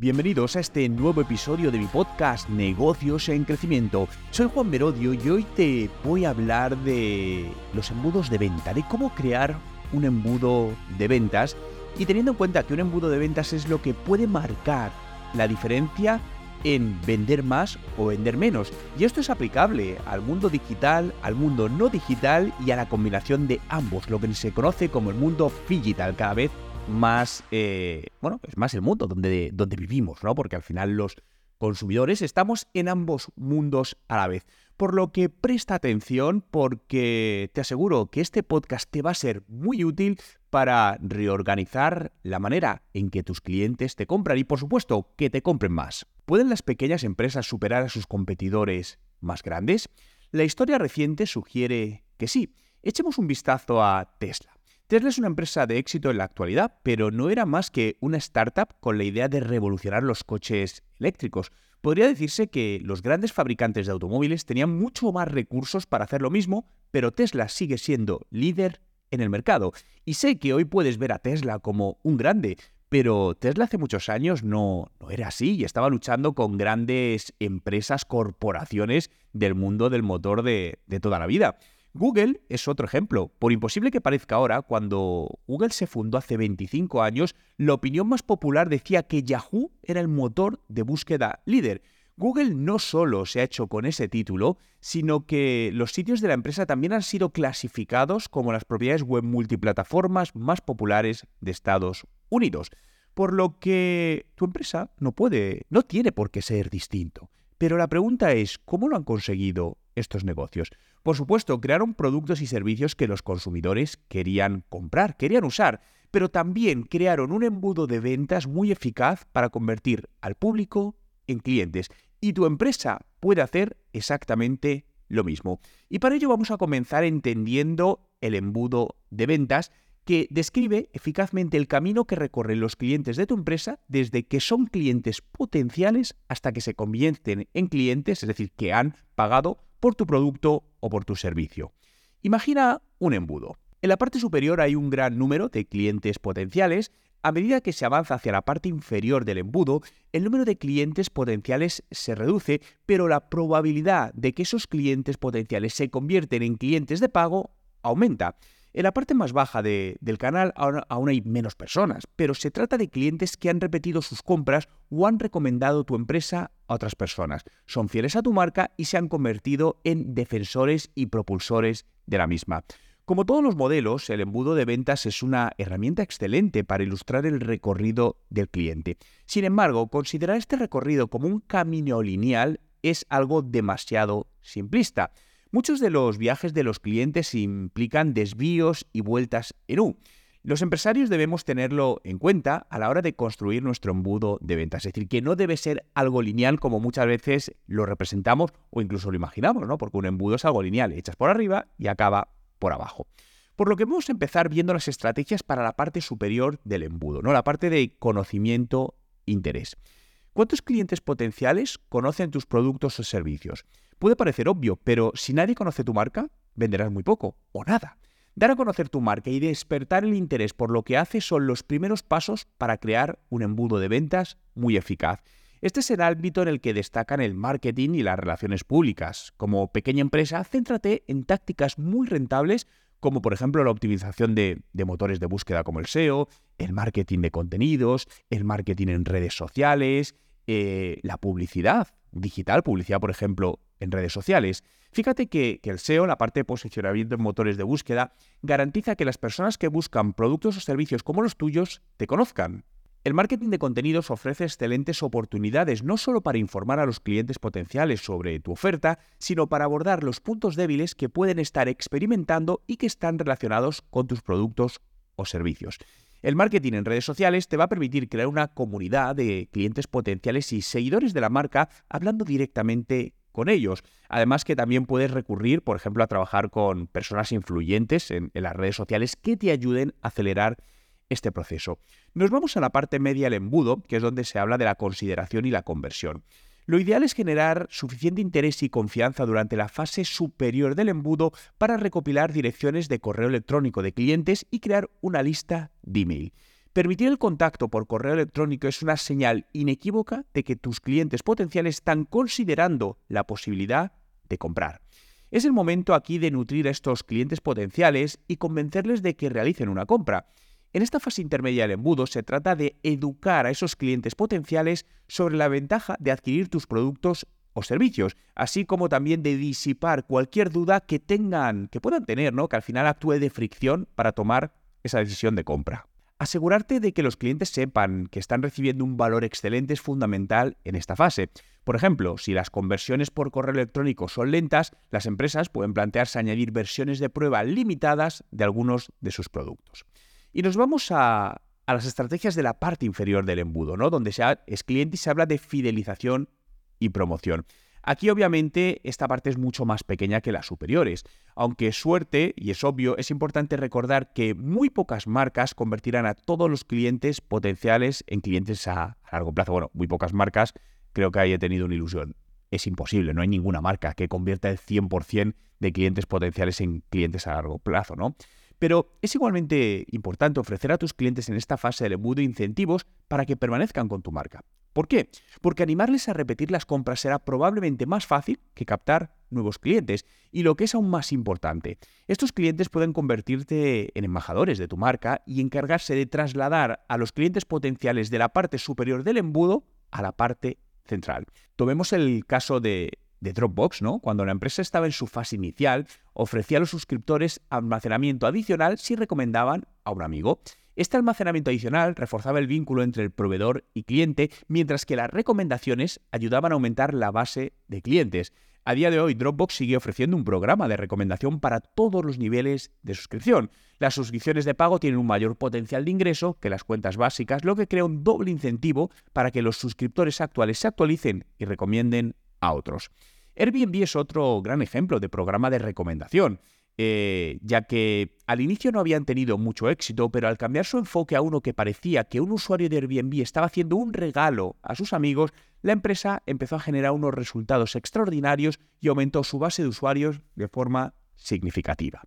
Bienvenidos a este nuevo episodio de mi podcast Negocios en Crecimiento. Soy Juan Merodio y hoy te voy a hablar de los embudos de venta, de cómo crear un embudo de ventas y teniendo en cuenta que un embudo de ventas es lo que puede marcar la diferencia en vender más o vender menos. Y esto es aplicable al mundo digital, al mundo no digital y a la combinación de ambos, lo que se conoce como el mundo digital cada vez más, eh, bueno, es más el mundo donde, donde vivimos, ¿no? Porque al final los consumidores estamos en ambos mundos a la vez. Por lo que presta atención porque te aseguro que este podcast te va a ser muy útil para reorganizar la manera en que tus clientes te compran y por supuesto que te compren más. ¿Pueden las pequeñas empresas superar a sus competidores más grandes? La historia reciente sugiere que sí. Echemos un vistazo a Tesla. Tesla es una empresa de éxito en la actualidad, pero no era más que una startup con la idea de revolucionar los coches eléctricos. Podría decirse que los grandes fabricantes de automóviles tenían mucho más recursos para hacer lo mismo, pero Tesla sigue siendo líder en el mercado. Y sé que hoy puedes ver a Tesla como un grande, pero Tesla hace muchos años no, no, era así y estaba luchando con grandes empresas, corporaciones del mundo del motor de, de toda la vida. Google es otro ejemplo. Por imposible que parezca ahora, cuando Google se fundó hace 25 años, la opinión más popular decía que Yahoo era el motor de búsqueda líder. Google no solo se ha hecho con ese título, sino que los sitios de la empresa también han sido clasificados como las propiedades web multiplataformas más populares de Estados Unidos. Por lo que tu empresa no puede, no tiene por qué ser distinto. Pero la pregunta es, ¿cómo lo han conseguido estos negocios? Por supuesto, crearon productos y servicios que los consumidores querían comprar, querían usar, pero también crearon un embudo de ventas muy eficaz para convertir al público en clientes. Y tu empresa puede hacer exactamente lo mismo. Y para ello vamos a comenzar entendiendo el embudo de ventas que describe eficazmente el camino que recorren los clientes de tu empresa desde que son clientes potenciales hasta que se convierten en clientes, es decir, que han pagado por tu producto o por tu servicio. Imagina un embudo. En la parte superior hay un gran número de clientes potenciales. A medida que se avanza hacia la parte inferior del embudo, el número de clientes potenciales se reduce, pero la probabilidad de que esos clientes potenciales se convierten en clientes de pago aumenta. En la parte más baja del canal aún hay menos personas, pero se trata de clientes que han repetido sus compras o han recomendado tu empresa a otras personas. Son fieles a tu marca y se han convertido en defensores y propulsores de la misma. Como todos los modelos, el embudo de ventas es una herramienta excelente para ilustrar el recorrido del cliente. Sin embargo, considerar este recorrido como un camino lineal es algo demasiado simplista. Muchos de los viajes de los clientes implican desvíos y vueltas en U. Los empresarios debemos tenerlo en cuenta a la hora de construir nuestro embudo de ventas, es decir, que no debe ser algo lineal como muchas veces lo representamos o incluso lo imaginamos, ¿no? Porque un embudo es algo lineal, echas por arriba y acaba por abajo. Por lo que vamos a empezar viendo las estrategias para la parte superior del embudo, ¿no? La parte de conocimiento interés. ¿Cuántos clientes potenciales conocen tus productos o servicios? Puede parecer obvio, pero si nadie conoce tu marca, venderás muy poco o nada. Dar a conocer tu marca y despertar el interés por lo que haces son los primeros pasos para crear un embudo de ventas muy eficaz. Este es el ámbito en el que destacan el marketing y las relaciones públicas. Como pequeña empresa, céntrate en tácticas muy rentables como por ejemplo la optimización de, motores de búsqueda como el SEO, el marketing de contenidos, el marketing en redes sociales, eh, la publicidad digital, publicidad, por ejemplo, en redes sociales. Fíjate que, el SEO, la parte de posicionamiento en motores de búsqueda, garantiza que las personas que buscan productos o servicios como los tuyos te conozcan. El marketing de contenidos ofrece excelentes oportunidades no solo para informar a los clientes potenciales sobre tu oferta, sino para abordar los puntos débiles que pueden estar experimentando y que están relacionados con tus productos o servicios. El marketing en redes sociales te va a permitir crear una comunidad de clientes potenciales y seguidores de la marca hablando directamente con ellos. Además que también puedes recurrir, por ejemplo, a trabajar con personas influyentes en, las redes sociales que te ayuden a acelerar este proceso. Nos vamos a la parte media del embudo, que es donde se habla de la consideración y la conversión. Lo ideal es generar suficiente interés y confianza durante la fase superior del embudo para recopilar direcciones de correo electrónico de clientes y crear una lista de email. Permitir el contacto por correo electrónico es una señal inequívoca de que tus clientes potenciales están considerando la posibilidad de comprar. Es el momento aquí de nutrir a estos clientes potenciales y convencerles de que realicen una compra. En esta fase intermedia del embudo se trata de educar a esos clientes potenciales sobre la ventaja de adquirir tus productos o servicios, así como también de disipar cualquier duda que tengan, que puedan tener, ¿no? Que al final actúe de fricción para tomar esa decisión de compra. Asegurarte de que los clientes sepan que están recibiendo un valor excelente es fundamental en esta fase. Por ejemplo, si las conversiones por correo electrónico son lentas, las empresas pueden plantearse añadir versiones de prueba limitadas de algunos de sus productos. Y nos vamos a, las estrategias de la parte inferior del embudo, ¿no? donde se es cliente y se habla de fidelización y promoción. Aquí obviamente esta parte es mucho más pequeña que las superiores, aunque suerte, y es obvio, es importante recordar que muy pocas marcas convertirán a todos los clientes potenciales en clientes a, largo plazo. Bueno, muy pocas marcas, creo que he tenido una ilusión. Es imposible, no hay ninguna marca que convierta el 100% de clientes potenciales en clientes a largo plazo, ¿no? Pero es igualmente importante ofrecer a tus clientes en esta fase del embudo incentivos para que permanezcan con tu marca. ¿Por qué? Porque animarles a repetir las compras será probablemente más fácil que captar nuevos clientes. Y lo que es aún más importante, estos clientes pueden convertirte en embajadores de tu marca y encargarse de trasladar a los clientes potenciales de la parte superior del embudo a la parte central. Tomemos el caso de de Dropbox, ¿no? Cuando la empresa estaba en su fase inicial, ofrecía a los suscriptores almacenamiento adicional si recomendaban a un amigo. Este almacenamiento adicional reforzaba el vínculo entre el proveedor y cliente, mientras que las recomendaciones ayudaban a aumentar la base de clientes. A día de hoy, Dropbox sigue ofreciendo un programa de recomendación para todos los niveles de suscripción. Las suscripciones de pago tienen un mayor potencial de ingreso que las cuentas básicas, lo que crea un doble incentivo para que los suscriptores actuales se actualicen y recomienden a otros. Airbnb es otro gran ejemplo de programa de recomendación, eh, ya que al inicio no habían tenido mucho éxito, pero al cambiar su enfoque a uno que parecía que un usuario de Airbnb estaba haciendo un regalo a sus amigos, la empresa empezó a generar unos resultados extraordinarios y aumentó su base de usuarios de forma significativa.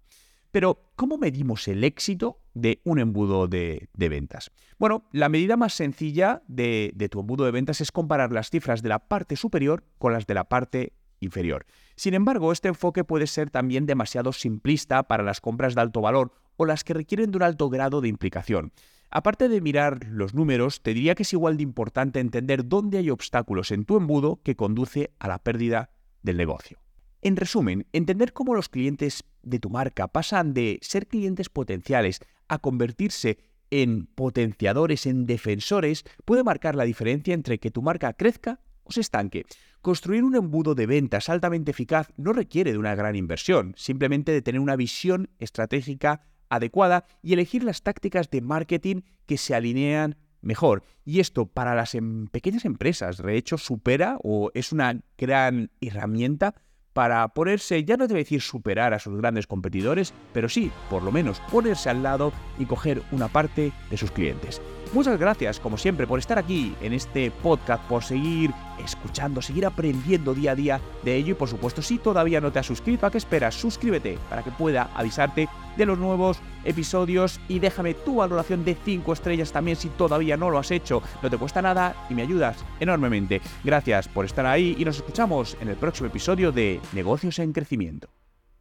Pero, ¿cómo medimos el éxito de un embudo de, ventas? Bueno, la medida más sencilla de, de, tu embudo de ventas es comparar las cifras de la parte superior con las de la parte inferior. Sin embargo, este enfoque puede ser también demasiado simplista para las compras de alto valor o las que requieren de un alto grado de implicación. Aparte de mirar los números, te diría que es igual de importante entender dónde hay obstáculos en tu embudo que conduce a la pérdida del negocio. En resumen, entender cómo los clientes de tu marca pasan de ser clientes potenciales a convertirse en potenciadores, en defensores, puede marcar la diferencia entre que tu marca crezca estanque. Construir un embudo de ventas altamente eficaz no requiere de una gran inversión, simplemente de tener una visión estratégica adecuada y elegir las tácticas de marketing que se alinean mejor. Y esto para las em, pequeñas empresas, de hecho, supera o es una gran herramienta para ponerse, ya no debe decir superar a sus grandes competidores, pero sí, por lo menos, ponerse al lado y coger una parte de sus clientes. Muchas gracias, como siempre, por estar aquí en este podcast, por seguir escuchando, seguir aprendiendo día a día de ello y por supuesto, si todavía no te has suscrito, ¿a qué esperas? Suscríbete para que pueda avisarte de los nuevos episodios y déjame tu valoración de 5 estrellas también si todavía no lo has hecho. No te cuesta nada y me ayudas enormemente. Gracias por estar ahí y nos escuchamos en el próximo episodio de Negocios en Crecimiento.